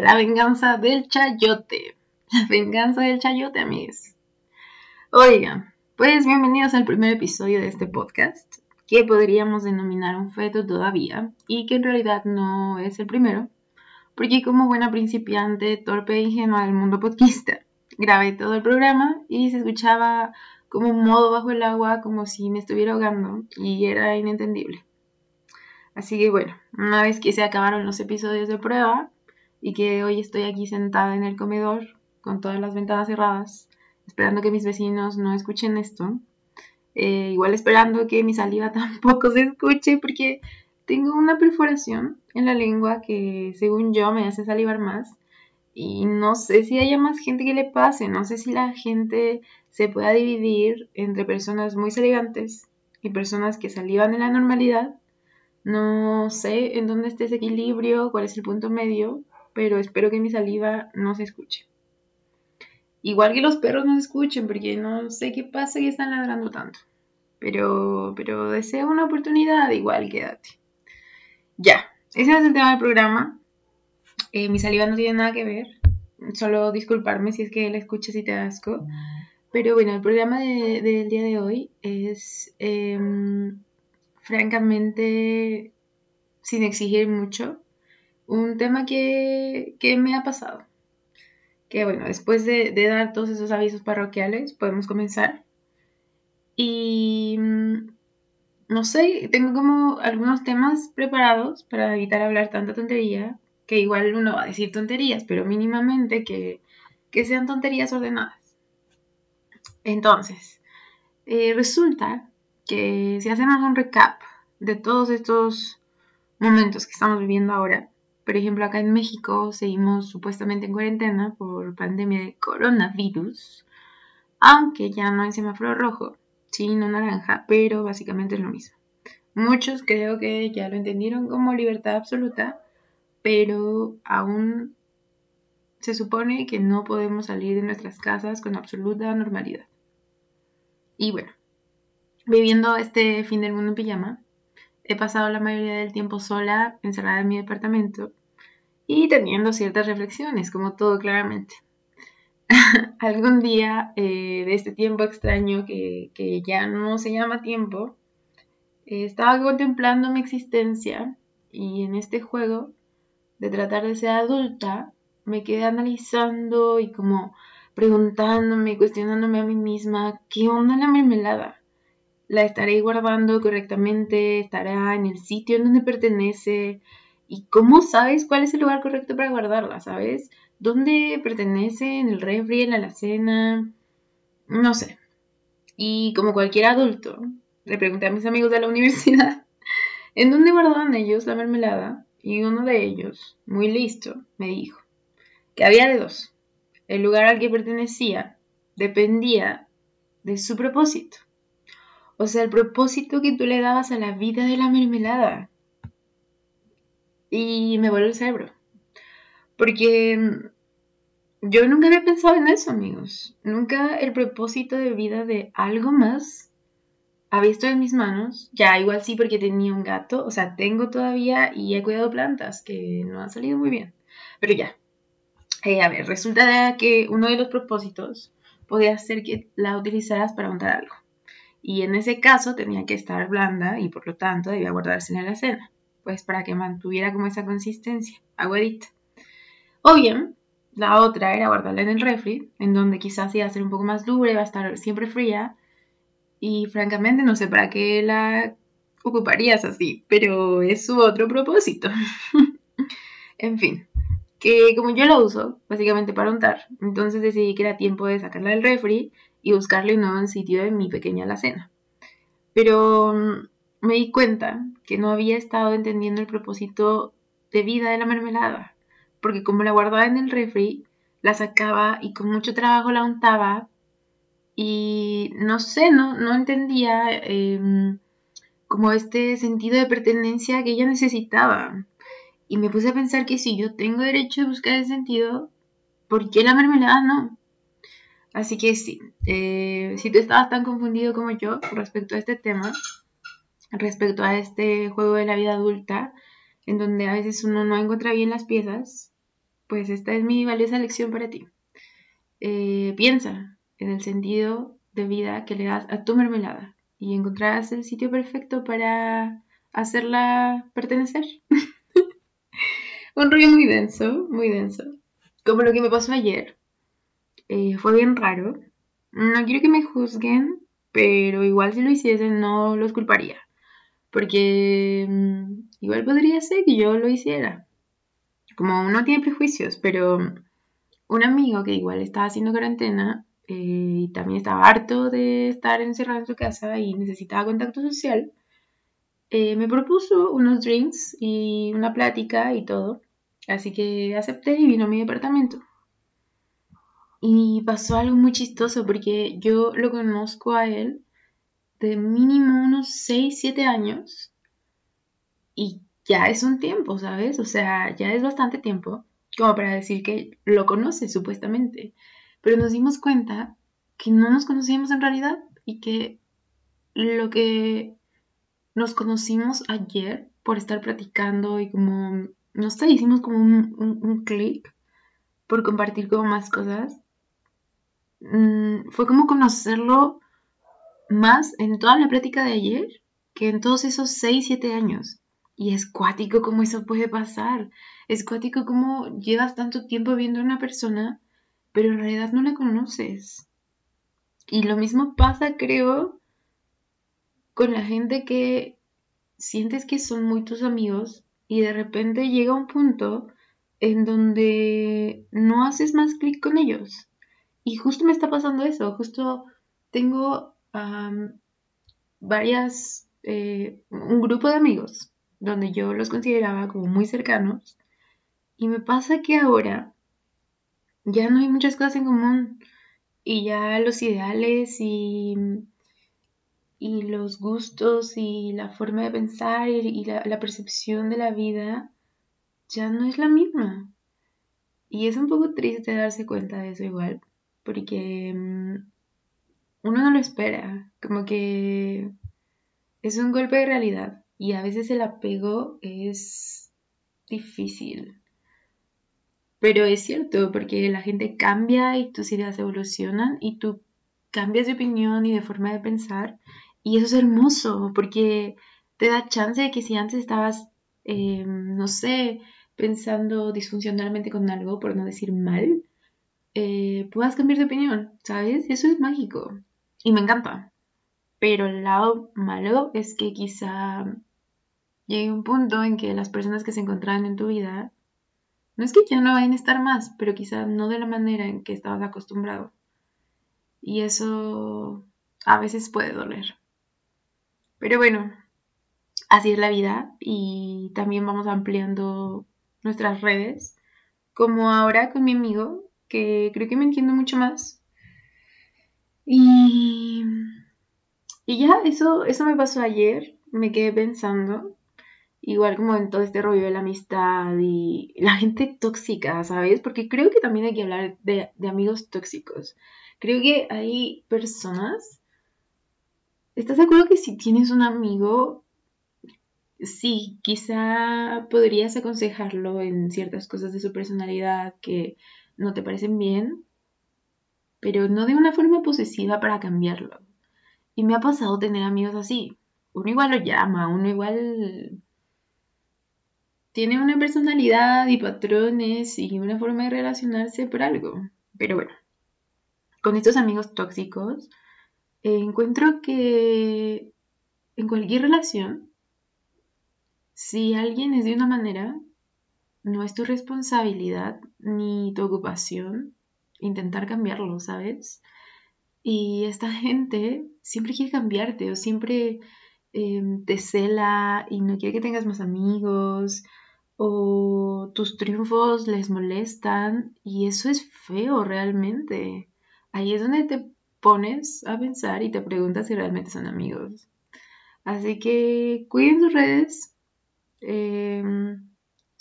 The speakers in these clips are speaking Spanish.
La venganza del chayote. La venganza del chayote, amigos. Oigan, pues bienvenidos al primer episodio de este podcast, que podríamos denominar un feto todavía, y que en realidad no es el primero, porque como buena principiante, torpe e ingenua del mundo podquista, grabé todo el programa y se escuchaba como un modo bajo el agua, como si me estuviera ahogando, y era inentendible. Así que bueno, una vez que se acabaron los episodios de prueba y que hoy estoy aquí sentada en el comedor con todas las ventanas cerradas, esperando que mis vecinos no escuchen esto, eh, igual esperando que mi saliva tampoco se escuche porque tengo una perforación en la lengua que según yo me hace salivar más. Y no sé si haya más gente que le pase, no sé si la gente se pueda dividir entre personas muy salivantes y personas que salivan en la normalidad. No sé en dónde está ese equilibrio, cuál es el punto medio, pero espero que mi saliva no se escuche. Igual que los perros no se escuchen, porque no sé qué pasa que están ladrando tanto. Pero, pero deseo una oportunidad, igual quédate. Ya, ese es el tema del programa. Eh, mi saliva no tiene nada que ver. Solo disculparme si es que la escuchas y te asco. Pero bueno, el programa del día de hoy es em, francamente, sin exigir mucho, un tema que, me ha pasado. Que bueno, después de, dar todos esos avisos parroquiales, podemos comenzar. Y mm, no sé, tengo como algunos temas preparados para evitar hablar tanta tontería, que igual uno va a decir tonterías, pero mínimamente que, sean tonterías ordenadas. Entonces, eh, resulta que si hacemos un recap de todos estos momentos que estamos viviendo ahora, por ejemplo, acá en México seguimos supuestamente en cuarentena por pandemia de coronavirus, aunque ya no hay semáforo rojo, sino naranja, pero básicamente es lo mismo. Muchos creo que ya lo entendieron como libertad absoluta, pero aún se supone que no podemos salir de nuestras casas con absoluta normalidad. Y bueno, viviendo este fin del mundo en pijama, he pasado la mayoría del tiempo sola, encerrada en mi departamento y teniendo ciertas reflexiones, como todo claramente. Algún día eh, de este tiempo extraño que, ya no se llama tiempo, eh, estaba contemplando mi existencia y en este juego de tratar de ser adulta, me quedé analizando y como preguntándome, cuestionándome a mí misma, ¿qué onda la mermelada? La estaré guardando correctamente, estará en el sitio en donde pertenece. ¿Y cómo sabes cuál es el lugar correcto para guardarla? ¿Sabes? ¿Dónde pertenece? ¿En el refri? ¿En la alacena? No sé. Y como cualquier adulto, le pregunté a mis amigos de la universidad en dónde guardaban ellos la mermelada. Y uno de ellos, muy listo, me dijo que había de dos. El lugar al que pertenecía dependía de su propósito. O sea, el propósito que tú le dabas a la vida de la mermelada. Y me voló el cerebro. Porque mm, yo nunca había pensado en eso, amigos. Nunca el propósito de vida de algo más había visto en mis manos. Ya, igual sí, porque tenía un gato. O sea, tengo todavía y he cuidado plantas que no han salido muy bien. Pero ya. Eh, a ver, resulta que uno de los propósitos podía ser que la utilizaras para montar algo y en ese caso tenía que estar blanda y por lo tanto debía guardarse en la cena, pues para que mantuviera como esa consistencia, aguadita. O bien, la otra era guardarla en el refri, en donde quizás iba a ser un poco más dura, iba a estar siempre fría, y francamente no sé para qué la ocuparías así, pero es su otro propósito. en fin, que como yo la uso, básicamente para untar, entonces decidí que era tiempo de sacarla del refri y buscarle un nuevo sitio en mi pequeña alacena. Pero mm, me di cuenta que no había estado entendiendo el propósito de vida de la mermelada, porque como la guardaba en el refri, la sacaba y con mucho trabajo la untaba y no sé, no, no entendía em, como este sentido de pertenencia que ella necesitaba. Y me puse a pensar que si yo tengo derecho a buscar el sentido, ¿por qué la mermelada no? Así que sí, eh, si tú estabas tan confundido como yo respecto a este tema, respecto a este juego de la vida adulta, en donde a veces uno no encuentra bien las piezas, pues esta es mi valiosa lección para ti. Eh, piensa en el sentido de vida que le das a tu mermelada y encontrarás el sitio perfecto para hacerla pertenecer. Un rollo muy denso, muy denso. Como lo que me pasó ayer. Eh, fue bien raro. No quiero que me juzguen, pero igual si lo hiciesen no los culparía. Porque mm, igual podría ser que yo lo hiciera. Como uno tiene prejuicios, pero un amigo que igual estaba haciendo cuarentena eh, y también estaba harto de estar encerrado en su casa y necesitaba contacto social, eh, me propuso unos drinks y una plática y todo. Así que acepté y vino a mi departamento. Y pasó algo muy chistoso porque yo lo conozco a él de mínimo unos 6, 7 años. Y ya es un tiempo, ¿sabes? O sea, ya es bastante tiempo como para decir que lo conoce supuestamente. Pero nos dimos cuenta que no nos conocíamos en realidad y que lo que nos conocimos ayer por estar platicando y como, no sé, hicimos como un, un, clic por compartir como más cosas. Mm, fue como conocerlo más en toda la plática de ayer que en todos esos 6, 7 años. Y es cuático como eso puede pasar. Es cuático como llevas tanto tiempo viendo a una persona, pero en realidad no la conoces. Y lo mismo pasa, creo, con la gente que sientes que son muy tus amigos y de repente llega un punto en donde no haces más clic con ellos. Y justo me está pasando eso, justo tengo varias, eh, un grupo de amigos donde yo los consideraba como muy cercanos y me pasa que ahora ya no hay muchas cosas en común y ya los ideales y y los gustos y la forma de pensar y, la, percepción de la vida ya no es la misma. Y es un poco triste darse cuenta de eso igual, porque mm, uno no lo espera, como que es un golpe de realidad y a veces el apego es difícil. Pero es cierto, porque la gente cambia y tus ideas evolucionan y tú cambias de opinión y de forma de pensar y eso es hermoso porque te da chance de que si antes estabas, eh, no sé, pensando disfuncionalmente con algo, por no decir mal, eh, puedas cambiar de opinión, ¿sabes? Eso es mágico y me encanta. Pero el lado malo es que quizá llegue un punto en que las personas que se encontraban en tu vida, no es que ya no vayan a estar más, pero quizá no de la manera en que estabas acostumbrado. Y eso a veces puede doler. Pero bueno, así es la vida y también vamos ampliando nuestras redes, como ahora con mi amigo, que creo que me entiendo mucho más. Y, y ya, eso, eso me pasó ayer, me quedé pensando, igual como en todo este rollo de la amistad y la gente tóxica, ¿sabes? Porque creo que también hay que hablar de, de amigos tóxicos. Creo que hay personas ¿Estás de acuerdo que si tienes un amigo, sí, quizá podrías aconsejarlo en ciertas cosas de su personalidad que no te parecen bien, pero no de una forma posesiva para cambiarlo? Y me ha pasado tener amigos así. Uno igual lo llama, uno igual tiene una personalidad y patrones y una forma de relacionarse por algo. Pero bueno, con estos amigos tóxicos, encuentro que en cualquier relación, si alguien es de una manera, no es tu responsabilidad ni tu ocupación intentar cambiarlo, ¿sabes? Y esta gente siempre quiere cambiarte o siempre em, te cela y no quiere que tengas más amigos o tus triunfos les molestan y eso es feo realmente. Ahí es donde te pones a pensar y te preguntas si realmente son amigos. Así que cuiden sus redes em,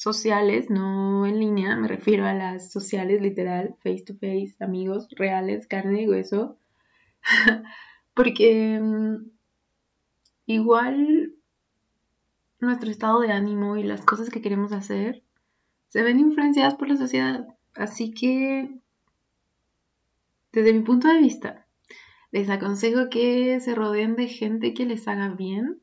sociales, no en línea, me refiero a las sociales literal, face to face, amigos reales, carne y hueso. Porque em, igual nuestro estado de ánimo y las cosas que queremos hacer se ven influenciadas por la sociedad. Así que, desde mi punto de vista, les aconsejo que se rodeen de gente que les haga bien,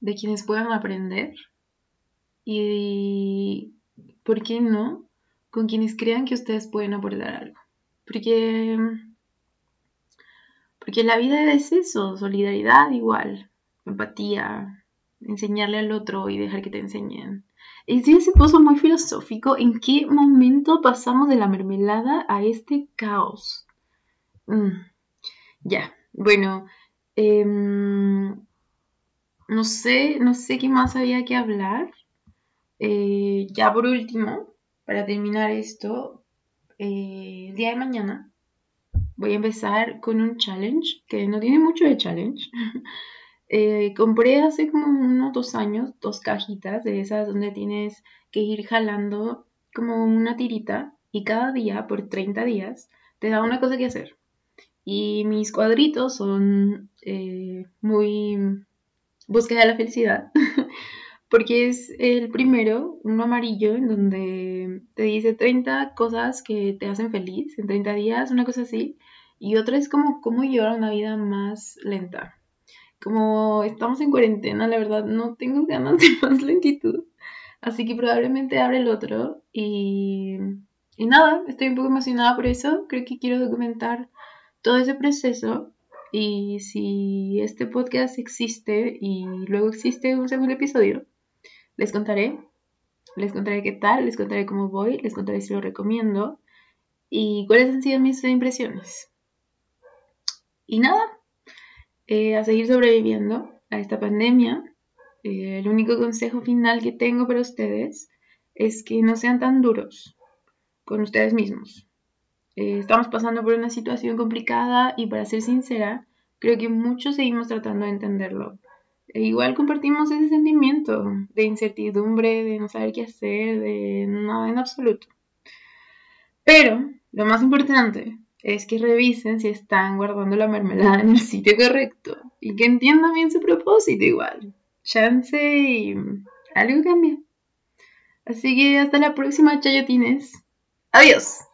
de quienes puedan aprender y, ¿por qué no? Con quienes crean que ustedes pueden aportar algo. Porque, porque la vida es eso, solidaridad igual, empatía, enseñarle al otro y dejar que te enseñen. Y si ese pozo muy filosófico, ¿en qué momento pasamos de la mermelada a este caos? Mm. Ya, bueno, em, no sé, no sé qué más había que hablar. Eh, ya por último, para terminar esto, eh, el día de mañana voy a empezar con un challenge que no tiene mucho de challenge. Eh, compré hace como unos dos años dos cajitas de esas donde tienes que ir jalando como una tirita y cada día por 30 días te da una cosa que hacer. Y mis cuadritos son eh, muy búsqueda de la felicidad, porque es el primero, uno amarillo, en donde te dice 30 cosas que te hacen feliz en 30 días, una cosa así, y otro es como cómo llevar una vida más lenta. Como estamos en cuarentena, la verdad no tengo ganas de más lentitud, así que probablemente abre el otro y, y nada, estoy un poco emocionada por eso, creo que quiero documentar todo ese proceso y si este podcast existe y luego existe un segundo episodio, les contaré, les contaré qué tal, les contaré cómo voy, les contaré si lo recomiendo y cuáles han sido mis impresiones. Y nada, eh, a seguir sobreviviendo a esta pandemia. Eh, el único consejo final que tengo para ustedes es que no sean tan duros con ustedes mismos. Eh, estamos pasando por una situación complicada y para ser sincera, creo que muchos seguimos tratando de entenderlo. E igual compartimos ese sentimiento de incertidumbre, de no saber qué hacer, de nada en absoluto. Pero lo más importante es que revisen si están guardando la mermelada en el sitio correcto y que entiendan bien su propósito igual. Chance y algo cambia. Así que hasta la próxima, chayotines. Adiós.